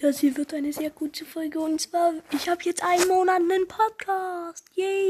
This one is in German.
Ja, sie wird eine sehr gute Folge. Und zwar, ich habe jetzt einen Monat einen Podcast. Yay!